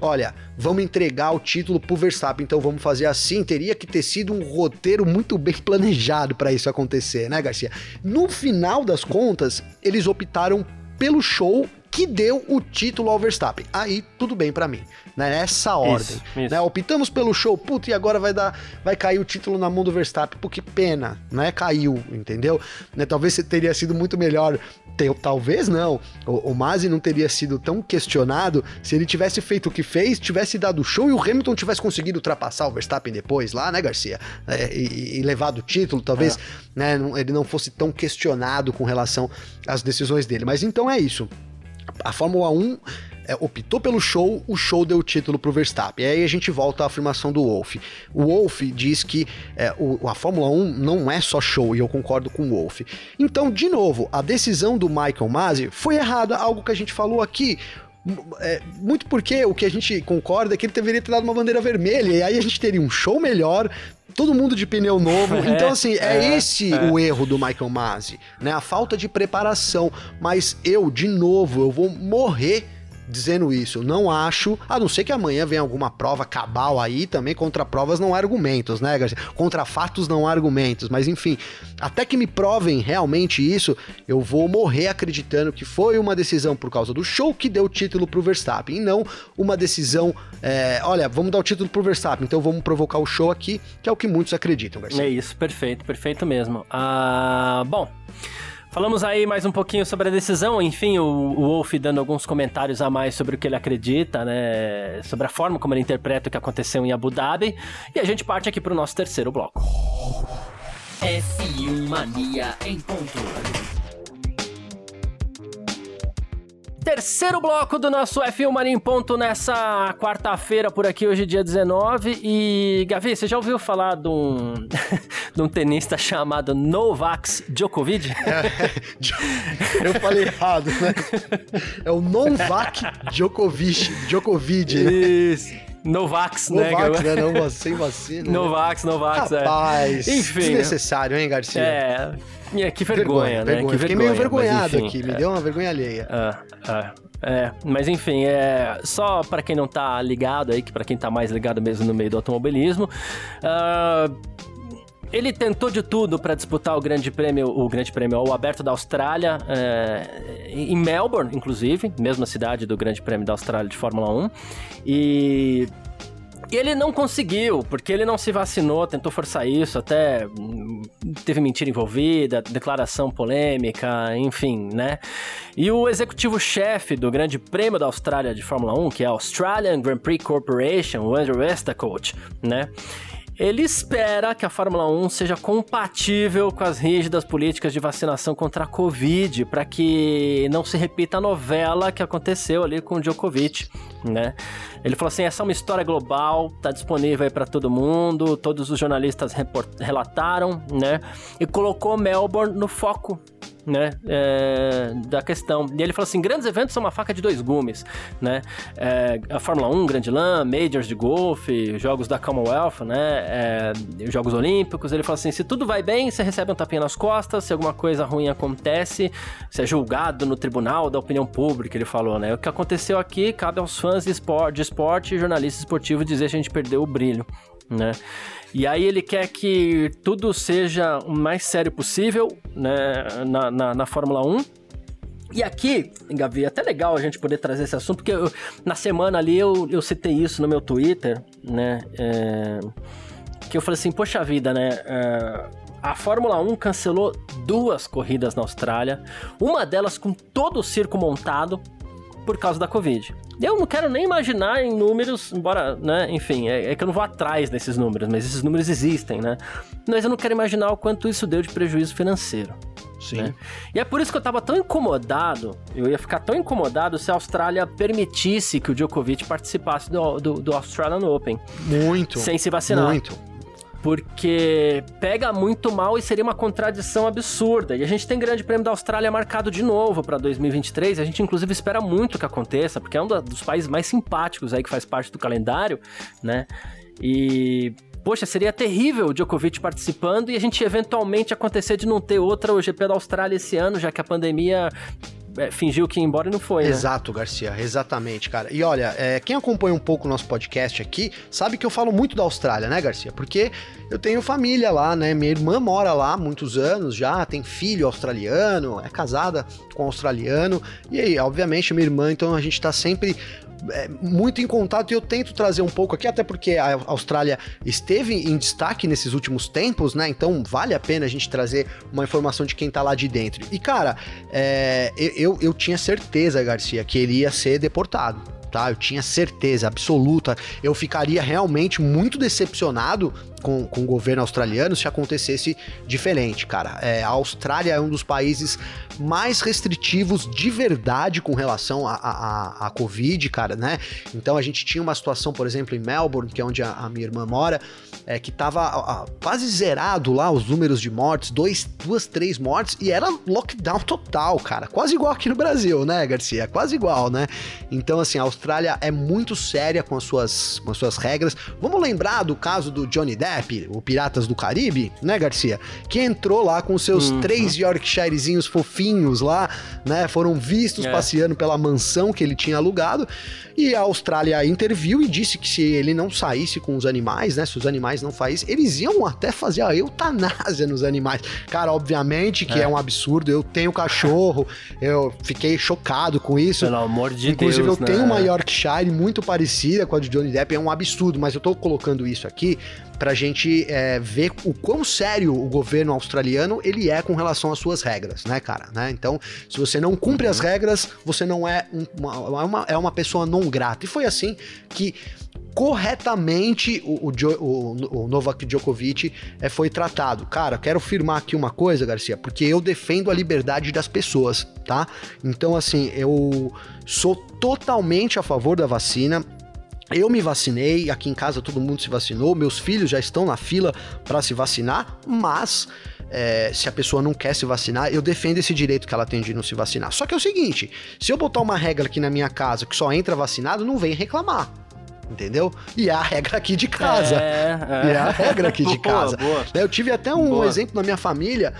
Speaker 2: Olha, vamos entregar o título pro Verstappen, então vamos fazer assim. Teria que ter sido um roteiro muito bem [LAUGHS] planejado para isso acontecer, né, Garcia? No final das contas, eles optaram pelo show que deu o título ao Verstappen. Aí tudo bem pra mim, né? Nessa ordem,
Speaker 1: Isso, isso.
Speaker 2: né? Optamos pelo show, puta, e agora vai dar, vai cair o título na mão do Verstappen. Pô, que pena, né? Caiu, entendeu? Né? Talvez teria sido muito melhor, ter- talvez não. O, o Masi não teria sido tão questionado se ele tivesse feito o que fez, tivesse dado o show e o Hamilton tivesse conseguido ultrapassar o Verstappen depois lá, né, Garcia? É, e, e levado o título, talvez, né? não- Ele não fosse tão questionado com relação às decisões dele. Mas então é isso a Fórmula 1 é, optou pelo show, o show deu o título pro Verstappen. E aí a gente volta à afirmação do Wolff. O Wolff diz que é, o- a Fórmula 1 não é só show, e eu concordo com o Wolff. Então, de novo, a decisão do Michael Masi foi errada, algo que a gente falou aqui. É, muito porque o que a gente concorda é que ele deveria ter dado uma bandeira vermelha, e aí a gente teria um show melhor, todo mundo de pneu novo. [LAUGHS]
Speaker 1: É,
Speaker 2: então, assim, é,
Speaker 1: é,
Speaker 2: esse
Speaker 1: é.
Speaker 2: o erro do Michael Masi, né? A falta de preparação. Mas eu, de novo, eu vou morrer dizendo isso. Não acho, a não ser que amanhã venha alguma prova cabal aí, também contra provas não há argumentos, né, Garcia? Contra fatos não há argumentos, mas enfim, até que me provem realmente isso, eu vou morrer acreditando que foi uma decisão por causa do show que deu o título pro Verstappen, e não uma decisão, é, olha, vamos dar o título pro Verstappen, então vamos provocar o show aqui, que é o que muitos acreditam, Garcia.
Speaker 1: É isso, perfeito, perfeito mesmo. Ah, bom, falamos aí mais um pouquinho sobre a decisão, enfim, o, o Wolf dando alguns comentários a mais sobre o que ele acredita, né, sobre a forma como ele interpreta o que aconteceu em Abu Dhabi, e a gente parte aqui pro nosso terceiro bloco.
Speaker 3: F1 Mania em ponto.
Speaker 1: Terceiro bloco do nosso F1 Mania em ponto nessa quarta-feira por aqui, hoje dia 19. E, Gavi, você já ouviu falar de um, [LAUGHS] de um tenista chamado Novak Djokovic? [LAUGHS]
Speaker 2: Eu falei errado, né? É o Novak Djokovic, Djokovic, né?
Speaker 1: Isso. Novax, né?
Speaker 2: Novak, né? Não, sem vacina. né?
Speaker 1: Novax, Novax,
Speaker 2: Rapaz,
Speaker 1: é. Enfim.
Speaker 2: desnecessário, hein, Garcia?
Speaker 1: É, é, que vergonha, né?
Speaker 2: vergonha.
Speaker 1: Que
Speaker 2: Fiquei meio
Speaker 1: vergonha, mas
Speaker 2: envergonhado
Speaker 1: enfim,
Speaker 2: aqui,
Speaker 1: é.
Speaker 2: me deu uma vergonha alheia.
Speaker 1: Ah, ah. É, mas enfim, é só para quem não tá ligado aí, que para quem tá mais ligado mesmo no meio do automobilismo, uh, ele tentou de tudo para disputar o Grande Prêmio, o Grande Prêmio, o Aberto da Austrália, é, em Melbourne, inclusive, mesma cidade do Grande Prêmio da Austrália de Fórmula 1. E e ele não conseguiu, porque ele não se vacinou, tentou forçar isso, até teve mentira envolvida, declaração polêmica, enfim, né? E o executivo-chefe do Grande Prêmio da Austrália de Fórmula 1, que é a Australian Grand Prix Corporation, o Andrew Westacoat, né? Ele espera que a Fórmula 1 seja compatível com as rígidas políticas de vacinação contra a Covid, para que não se repita a novela que aconteceu ali com o Djokovic, né? Ele falou assim: essa é uma história global, tá disponível aí para todo mundo, todos os jornalistas relataram, né? E colocou Melbourne no foco né, é, da questão. E ele falou assim, grandes eventos são uma faca de dois gumes, né, é, a Fórmula 1, Grand Slam, Majors de golfe, jogos da Commonwealth, né, é, jogos olímpicos, ele falou assim, se tudo vai bem, você recebe um tapinha nas costas, se alguma coisa ruim acontece, você é julgado no tribunal da opinião pública, ele falou, né, o que aconteceu aqui cabe aos fãs de esporte, de esporte e jornalistas esportivos dizer que a gente perdeu o brilho, né, e aí ele quer que tudo seja o mais sério possível né, na, na, na Fórmula 1. E aqui, Gavi, é até legal a gente poder trazer esse assunto, porque eu, na semana ali eu, eu citei isso no meu Twitter, né? É, que eu falei assim, poxa vida, né? É, a Fórmula 1 cancelou duas corridas na Austrália, uma delas com todo o circo montado por causa da Covid. Eu não quero nem imaginar em números, embora, né, enfim, é, é, que eu não vou atrás desses números, mas esses números existem, né? Mas eu não quero imaginar o quanto isso deu de prejuízo financeiro.
Speaker 2: Sim. Né?
Speaker 1: E é por isso que eu tava tão incomodado, eu ia ficar tão incomodado se a Austrália permitisse que o Djokovic participasse do, do, do Australian Open.
Speaker 2: Muito.
Speaker 1: Sem se vacinar.
Speaker 2: Muito
Speaker 1: porque pega muito mal e seria uma contradição absurda. E a gente tem Grande Prêmio da Austrália marcado de novo para 2023. A gente inclusive espera muito que aconteça, porque é um dos países mais simpáticos aí que faz parte do calendário, né? E poxa, seria terrível o Djokovic participando e a gente eventualmente acontecer de não ter outra o GP da Austrália esse ano, já que a pandemia fingiu que ia embora e não foi, né?
Speaker 2: Exato, Garcia, exatamente, cara. E olha, é, quem acompanha um pouco o nosso podcast aqui, sabe que eu falo muito da Austrália, né, Garcia? Porque eu tenho família lá, né? Minha irmã mora lá há muitos anos já, tem filho australiano, é casada com um australiano. E aí, obviamente, minha irmã, então a gente tá sempre é, muito em contato e eu tento trazer um pouco aqui, até porque a Austrália esteve em destaque nesses últimos tempos, né? Então vale a pena a gente trazer uma informação de quem tá lá de dentro. E cara, é, eu, eu tinha certeza, Garcia, que ele ia ser deportado tá? Eu tinha certeza absoluta. Eu ficaria realmente muito decepcionado com, com o governo australiano se acontecesse diferente, cara. É, a Austrália é um dos países mais restritivos de verdade com relação à a, a, a, Covid, cara, né? Então a gente tinha uma situação, por exemplo, em Melbourne, que é onde a, a minha irmã mora, é, que tava quase zerado lá os números de mortes, dois, duas, três mortes, e era lockdown total, cara. Quase igual aqui no Brasil, né, Garcia? Quase igual, né? Então, assim, a Austrália é muito séria com as suas, com as suas regras. Vamos lembrar do caso do Johnny Depp, o Piratas do Caribe, né, Garcia? Que entrou lá com seus uhum. três Yorkshirezinhos fofinhos lá, né? Foram vistos é. passeando pela mansão que ele tinha alugado. E a Austrália interviu e disse que se ele não saísse com os animais, né? Se os animais não fazem, eles iam até fazer a eutanásia nos animais. Cara, obviamente que é, é um absurdo. Eu tenho cachorro, eu fiquei chocado com isso.
Speaker 1: Pelo amor de
Speaker 2: Inclusive,
Speaker 1: Deus.
Speaker 2: Inclusive, eu né? tenho uma Yorkshire muito parecida com a de Johnny Depp, é um absurdo, mas eu tô colocando isso aqui pra gente é, ver o quão sério o governo australiano ele é com relação às suas regras, né, cara? Né? Então, se você não cumpre uhum. as regras, você não é uma, é uma, é uma pessoa não grata. E foi assim que corretamente o, o, o, o Novak Djokovic é, foi tratado. Cara, quero afirmar aqui uma coisa, Garcia, porque eu defendo a liberdade das pessoas, tá? Então, assim, eu sou totalmente a favor da vacina. Eu me vacinei, aqui em casa todo mundo se vacinou, meus filhos já estão na fila para se vacinar, mas é, se a pessoa não quer se vacinar, eu defendo esse direito que ela tem de não se vacinar. Só que é o seguinte: se eu botar uma regra aqui na minha casa que só entra vacinado, não vem reclamar. Entendeu? E é a regra aqui de casa.
Speaker 1: É,
Speaker 2: E é a regra aqui de [LAUGHS]
Speaker 1: Boa,
Speaker 2: casa.
Speaker 1: boa.
Speaker 2: Eu tive até um
Speaker 1: Boa.
Speaker 2: exemplo na minha família.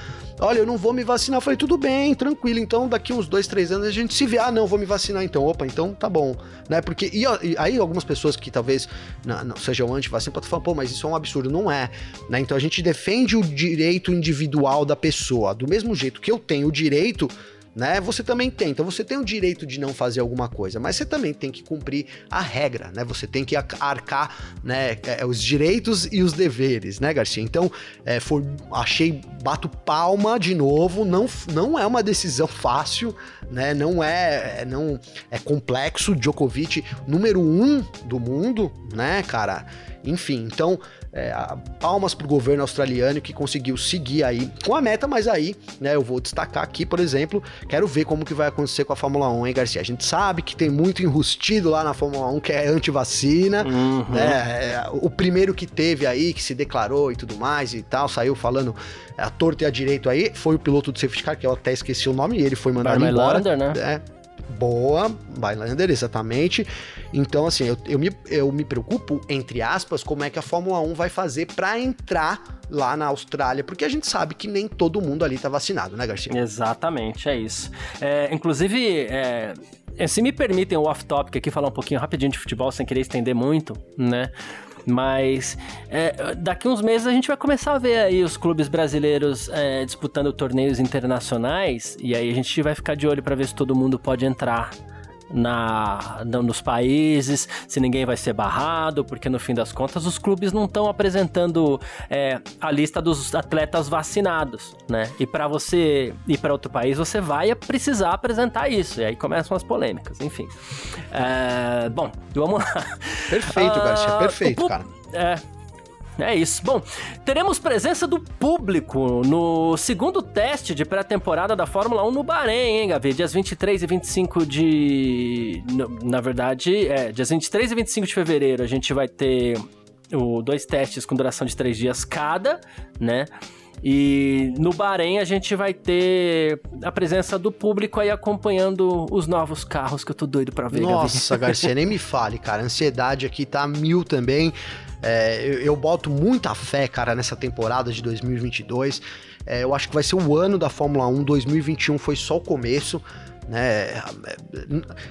Speaker 2: Olha, eu não vou me vacinar. Eu falei, tudo bem, tranquilo. Então, daqui uns dois, três anos a gente se vê. Ah, não, vou me vacinar então. Opa, então tá bom. Né? Porque. E, e aí, algumas pessoas que talvez não, não sejam anti-vacina podem falar, pô, mas isso é um absurdo. Não é. Né? Então a gente defende o direito individual da pessoa. Do mesmo jeito que eu tenho o direito. Né, você também tem. Então você tem o direito de não fazer alguma coisa, mas você também tem que cumprir a regra, né? Você tem que ar- arcar, né, é, os direitos e os deveres, né, Garcia? Então, é, for, achei, bato palma de novo. Não, não é uma decisão [LAUGHS] fácil, né? Não é, é- não é complexo. Djokovic, número um do mundo, né, cara? Enfim, então é, palmas pro governo australiano que conseguiu seguir aí com a meta, mas aí, né, eu vou destacar aqui, por exemplo, quero ver como que vai acontecer com a Fórmula 1, hein, Garcia? A gente sabe que tem muito enrustido lá na Fórmula 1 que é anti-vacina,
Speaker 1: Uhum.
Speaker 2: né? É, o primeiro que teve aí, que se declarou e tudo mais e tal, saiu falando a torto e a direito aí, foi o piloto do safety car, que eu até esqueci o nome, e ele foi mandado
Speaker 1: Barry
Speaker 2: embora.
Speaker 1: Lander, né?
Speaker 2: É, boa, Bylander, exatamente. Então, assim, eu, eu, me, eu me preocupo, entre aspas, como é que a Fórmula 1 vai fazer pra entrar lá na Austrália, porque a gente sabe que nem todo mundo ali tá vacinado, né, Garcia?
Speaker 1: Exatamente, é isso. É, inclusive, é, é, se me permitem o off-topic aqui, falar um pouquinho rapidinho de futebol, sem querer estender muito, né? Mas é, daqui uns meses a gente vai começar a ver aí os clubes brasileiros é, disputando torneios internacionais e aí a gente vai ficar de olho para ver se todo mundo pode entrar na, nos países, se ninguém vai ser barrado, porque no fim das contas os clubes não estão apresentando é, a lista dos atletas vacinados, né? E para você ir para outro país, você vai precisar apresentar isso, e aí começam as polêmicas, enfim. É, bom, vamos lá.
Speaker 2: Perfeito, Garcia,
Speaker 1: Ah,
Speaker 2: perfeito,
Speaker 1: pu-
Speaker 2: cara.
Speaker 1: É. É isso. Bom, teremos presença do público no segundo teste de pré-temporada da Fórmula 1 no Bahrein, hein, Gavi? Dias 23 e 25 de. Na verdade, é, dias 23 e 25 de fevereiro a gente vai ter o, dois testes com duração de três dias cada, né? E no Bahrein a gente vai ter a presença do público aí acompanhando os novos carros que eu tô doido pra ver.
Speaker 2: Nossa, Garcia, [LAUGHS] nem me fale, cara. A ansiedade aqui tá mil também. É, eu, eu boto muita fé, cara, nessa temporada de 2022. É, eu acho que vai ser o ano da Fórmula 1. 2021 foi só o começo. Né?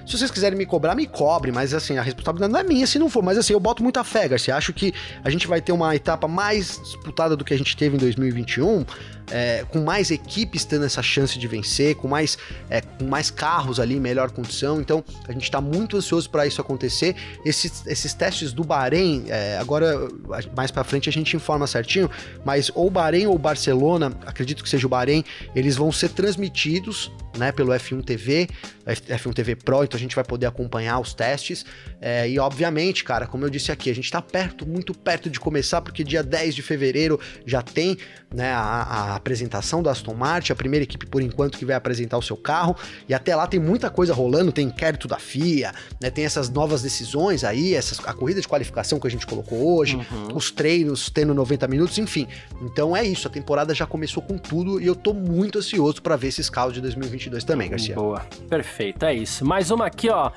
Speaker 2: Se vocês quiserem me cobrar, me cobre, mas assim, a responsabilidade não é minha se não for. Mas assim, eu boto muita fé, Garcia. Acho que a gente vai ter uma etapa mais disputada do que a gente teve em 2021, é, com mais equipes tendo essa chance de vencer, com mais, é, com mais carros ali em melhor condição. Então, a gente está muito ansioso para isso acontecer. Esses, esses testes do Bahrein, é, agora mais para frente a gente informa certinho, mas ou Bahrein ou Barcelona, acredito que seja o Bahrein, eles vão ser transmitidos né, pelo F1 TV, F1 TV Pro, então a gente vai poder acompanhar os testes. É, e obviamente, cara, como eu disse aqui, a gente tá perto, muito perto de começar, porque dia 10 de fevereiro já tem né, a, a apresentação da Aston Martin, a primeira equipe por enquanto que vai apresentar o seu carro, e até lá tem muita coisa rolando, tem inquérito da FIA, né, tem essas novas decisões aí, essas, a corrida de qualificação que a gente colocou hoje,
Speaker 1: Uhum.
Speaker 2: os treinos tendo 90 minutos, enfim. Então é isso, a temporada já começou com tudo e eu tô muito ansioso para ver esses carros de 2022 também, Garcia.
Speaker 1: Boa, perfeito, é isso. Mais uma aqui, ó.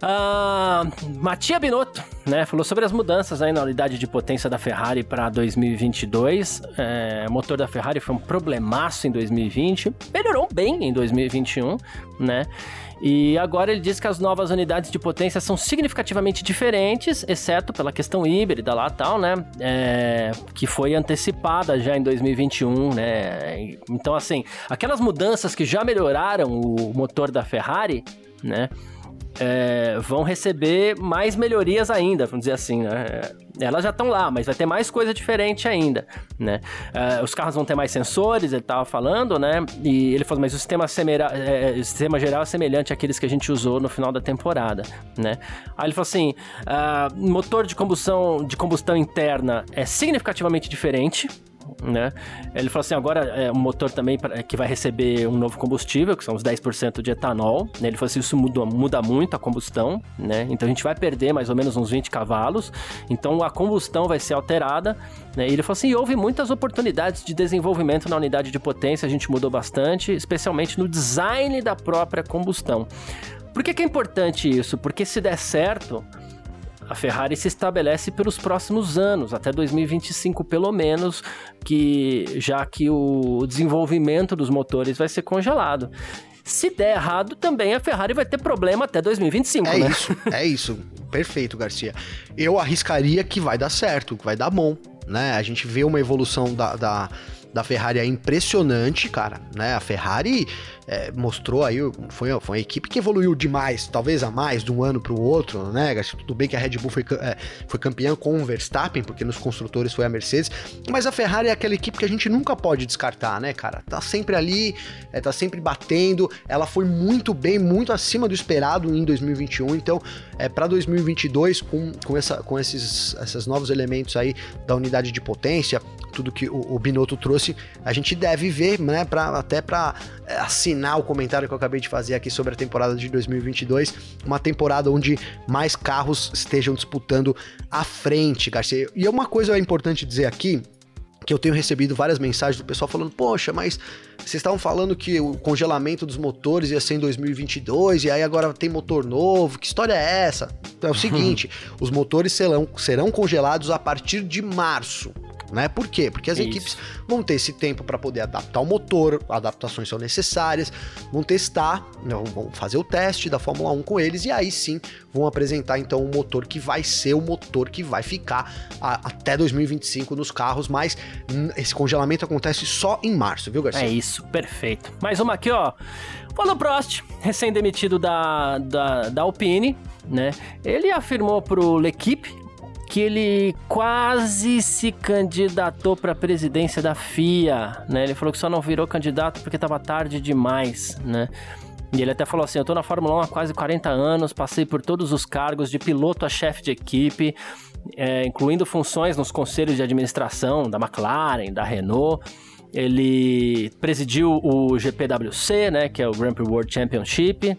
Speaker 1: Ah, Matia Binotto, né, falou sobre as mudanças aí na unidade de potência da Ferrari para 2022. É, o motor da Ferrari foi um problemaço em 2020, melhorou bem em 2021, né? E agora ele diz que as novas unidades de potência são significativamente diferentes, exceto pela questão híbrida lá tal, né? É, que foi antecipada já em 2021, né? Então, assim, aquelas mudanças que já melhoraram o motor da Ferrari, né? É, vão receber mais melhorias ainda, vamos dizer assim, né? É, Elas já estão lá, mas vai ter mais coisa diferente ainda, né? É, os carros vão ter mais sensores, ele tava falando, né? E ele falou, mas o sistema, semera- é, o sistema geral é semelhante àqueles que a gente usou no final da temporada, né? Aí ele falou assim, ah, motor de combustão, de combustão interna é significativamente diferente, né? Ele falou assim, agora é um motor também pra- que vai receber um novo combustível, que são os 10% de etanol, né? Ele falou assim, isso muda, muda muito a combustão, né? Então a gente vai perder mais ou menos uns 20 cavalos, então a combustão vai ser alterada, né? E ele falou assim, houve muitas oportunidades de desenvolvimento na unidade de potência, a gente mudou bastante, especialmente no design da própria combustão. Por que, que é importante isso? Porque se der certo, a Ferrari se estabelece pelos próximos anos, até 2025 pelo menos, que já que o desenvolvimento dos motores vai ser congelado. Se der errado, também a Ferrari vai ter problema até 2025,
Speaker 2: É
Speaker 1: né?
Speaker 2: isso, é isso. Perfeito, Garcia. Eu arriscaria que vai dar certo, que vai dar bom, né? A gente vê uma evolução da, da, da Ferrari aí impressionante, cara, né? A Ferrari é, mostrou aí, foi, foi uma equipe que evoluiu demais, talvez a mais de um ano para o outro, né? Tudo bem que a Red Bull foi, é, foi campeã com o Verstappen, porque nos construtores foi a Mercedes, mas a Ferrari é aquela equipe que a gente nunca pode descartar, né, cara? Tá sempre ali, é, tá sempre batendo, ela foi muito bem, muito acima do esperado em 2021, então é, para 2022, com, com, essa, com esses, esses novos elementos aí da unidade de potência, tudo que o, o Binotto trouxe, a gente deve ver, né, pra, até para assinar o comentário que eu acabei de fazer aqui sobre a temporada de 2022, uma temporada onde mais carros estejam disputando à frente, Garcia. E uma coisa importante dizer aqui, que eu tenho recebido várias mensagens do pessoal falando, poxa, mas vocês estavam falando que o congelamento dos motores ia ser em 2022 e aí agora tem motor novo, que história é essa? Então é o seguinte, [LAUGHS] os motores serão, serão congelados a partir de março. Né? Por quê? Porque as
Speaker 1: Isso.
Speaker 2: equipes vão ter esse tempo para poder adaptar o motor, adaptações são necessárias, vão testar, não, vão fazer o teste da Fórmula 1 com eles e aí sim vão apresentar então um motor que vai ser o motor que vai ficar a- até 2025 nos carros, mas esse congelamento acontece só em março, viu, Garcia?
Speaker 1: É isso, perfeito. Mais uma aqui, ó. Paulo Prost, recém-demitido da, da, da Alpine, né? Ele afirmou pro L'Equipe que ele quase se candidatou para a presidência da FIA, né? Ele falou que só não virou candidato porque estava tarde demais, né? E ele até falou assim: Eu tô na Fórmula 1 há quase 40 anos, passei por todos os cargos, de piloto a chefe de equipe, é, incluindo funções nos conselhos de administração da McLaren, da Renault. Ele presidiu o GPWC, né, que é o Grand Prix World Championship.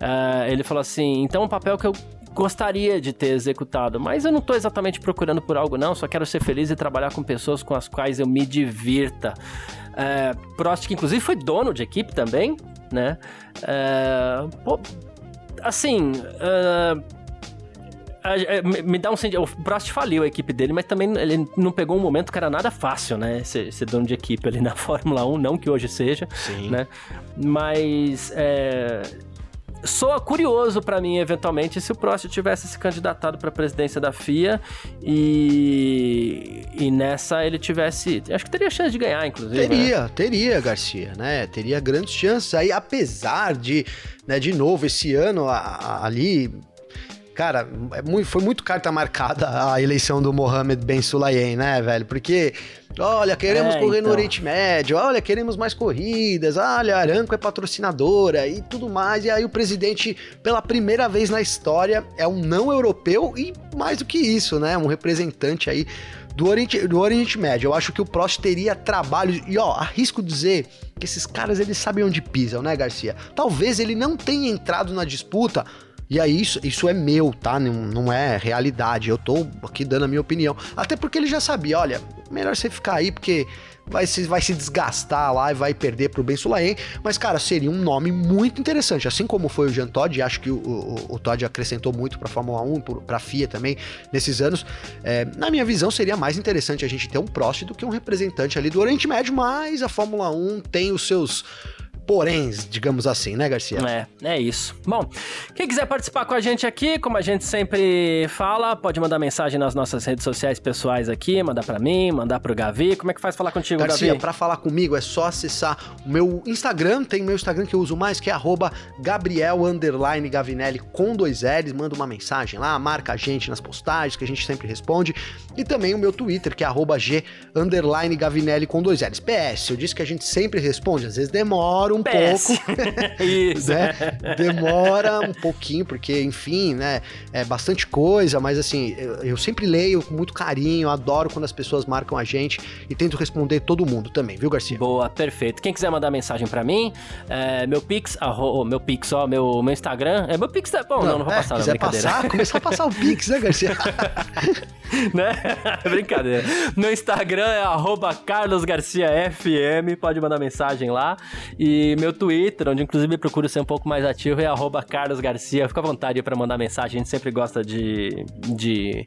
Speaker 1: Ah, ele falou assim: então, um papel que eu gostaria de ter executado, mas eu não tô exatamente procurando por algo, não. Só quero ser feliz e trabalhar com pessoas com as quais eu me divirta. É, Prost, que inclusive foi dono de equipe também, né? É, pô, assim. é, é, me me dá um sentido. O Prost faliu a equipe dele, mas também ele não pegou um momento que era nada fácil, né? Ser, ser dono de equipe ali na [LAUGHS] Fórmula 1, não que hoje seja,
Speaker 2: Sim.
Speaker 1: né? Mas. É, soa curioso pra mim, eventualmente, se o Prost tivesse se candidatado pra presidência da FIA e, e nessa ele tivesse. Acho que teria chance de ganhar, inclusive. né?
Speaker 2: Teria, teria, Garcia, né? Teria grandes chances aí, apesar de, né, de novo, esse ano a- a- ali. Cara, é muito- foi muito carta marcada a eleição do Mohamed Ben Sulayem, né, velho? Porque, olha, queremos
Speaker 1: É,
Speaker 2: correr no
Speaker 1: então.
Speaker 2: Oriente Médio, olha, queremos mais corridas, olha, Aranco é patrocinadora e tudo mais. E aí o presidente, pela primeira vez na história, é um não europeu e mais do que isso, né? Um representante aí do Oriente, do Oriente Médio. Eu acho que o Prost teria trabalho. E ó, arrisco dizer que esses caras eles sabem onde pisam, né, Garcia? Talvez ele não tenha entrado na disputa. E aí, isso, isso é meu, tá? Não, não é realidade. Eu tô aqui dando a minha opinião. Até porque ele já sabia, olha, melhor você ficar aí, porque vai se, vai se desgastar lá e vai perder pro Ben Sulaim. Mas, cara, seria um nome muito interessante. Assim como foi o Jean Todt, e acho que o, o, o Todd acrescentou muito pra Fórmula 1, pro- pra FIA também, nesses anos. É, na minha visão, seria mais interessante a gente ter um Prost do que um representante ali do Oriente Médio, mas a Fórmula 1 tem os seus poréns, digamos assim, né, Garcia?
Speaker 1: É, é isso. Bom, quem quiser participar com a gente aqui, como a gente sempre fala, pode mandar mensagem nas nossas redes sociais pessoais aqui, mandar pra mim, mandar pro Gavi. Como é que faz falar contigo,
Speaker 2: Garcia,
Speaker 1: Gavi?
Speaker 2: pra falar comigo é só acessar o meu Instagram, tem meu Instagram que eu uso mais, que é arroba Gabriel underline Gavinelli com dois L's, manda uma mensagem lá, marca a gente nas postagens, que a gente sempre responde, e também o meu Twitter, que é arroba G underline Gavinelli com dois L's. PS, eu disse que a gente sempre responde, às vezes demora um
Speaker 1: PS.
Speaker 2: pouco, [LAUGHS] [LAUGHS]
Speaker 1: Isso.
Speaker 2: né? Demora um pouquinho, porque, enfim, né? É bastante coisa, mas assim, eu, eu sempre leio com muito carinho, adoro quando as pessoas marcam a gente e tento responder todo mundo também, viu, Garcia?
Speaker 1: Boa, perfeito. Quem quiser mandar mensagem pra mim, é, meu Pix, arro, meu Pix, ó, meu, meu Instagram. É meu Pix, tá bom, não, não vou
Speaker 2: é,
Speaker 1: passar, não, brincadeira.
Speaker 2: passar, começar a passar o Pix, né, Garcia? [LAUGHS] [LAUGHS]
Speaker 1: né? [LAUGHS] Brincadeira. No Instagram é carlosgarciafm, pode mandar mensagem lá. E meu Twitter, onde inclusive procuro ser um pouco mais ativo, é carlosgarcia. Fica à vontade para mandar mensagem, a gente sempre gosta de, de,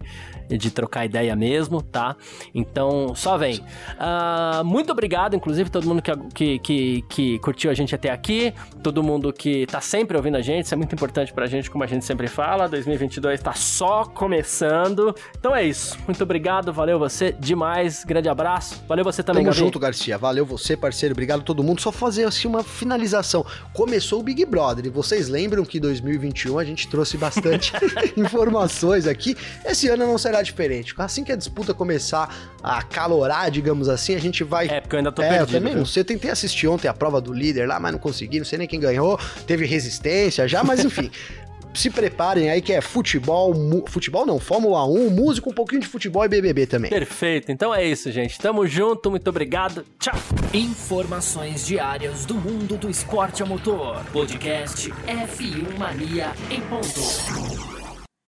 Speaker 1: de trocar ideia mesmo, tá? Então, só vem. Uh, muito obrigado, inclusive, todo mundo que, que, que, que curtiu a gente até aqui, todo mundo que tá sempre ouvindo a gente, isso é muito importante pra gente, como a gente sempre fala. 2022 tá só começando. Então é isso. Muito obrigado, valeu você demais. Grande abraço. Valeu você também,
Speaker 2: Tamo
Speaker 1: Gabi.
Speaker 2: junto, Garcia. Valeu você, parceiro. Obrigado a todo mundo. Só fazer assim uma finalização. Começou o Big Brother e vocês lembram que em 2021 a gente trouxe bastante [LAUGHS] [LAUGHS] informações aqui. Esse ano não será diferente. Assim que a disputa começar a calorar, digamos assim, a gente vai.
Speaker 1: É, porque eu ainda tô
Speaker 2: é,
Speaker 1: perdido.
Speaker 2: Eu também
Speaker 1: viu?
Speaker 2: não sei. Eu tentei assistir ontem a prova do líder lá, mas não consegui. Não sei nem quem ganhou. Teve resistência já, mas enfim. [LAUGHS] Se preparem aí que é futebol, futebol não, Fórmula 1, música, um pouquinho de futebol e BBB também.
Speaker 1: Perfeito. Então é isso, gente. Tamo junto. Muito obrigado. Tchau.
Speaker 3: Informações diárias do mundo do esporte a motor. Podcast F1 Mania em ponto.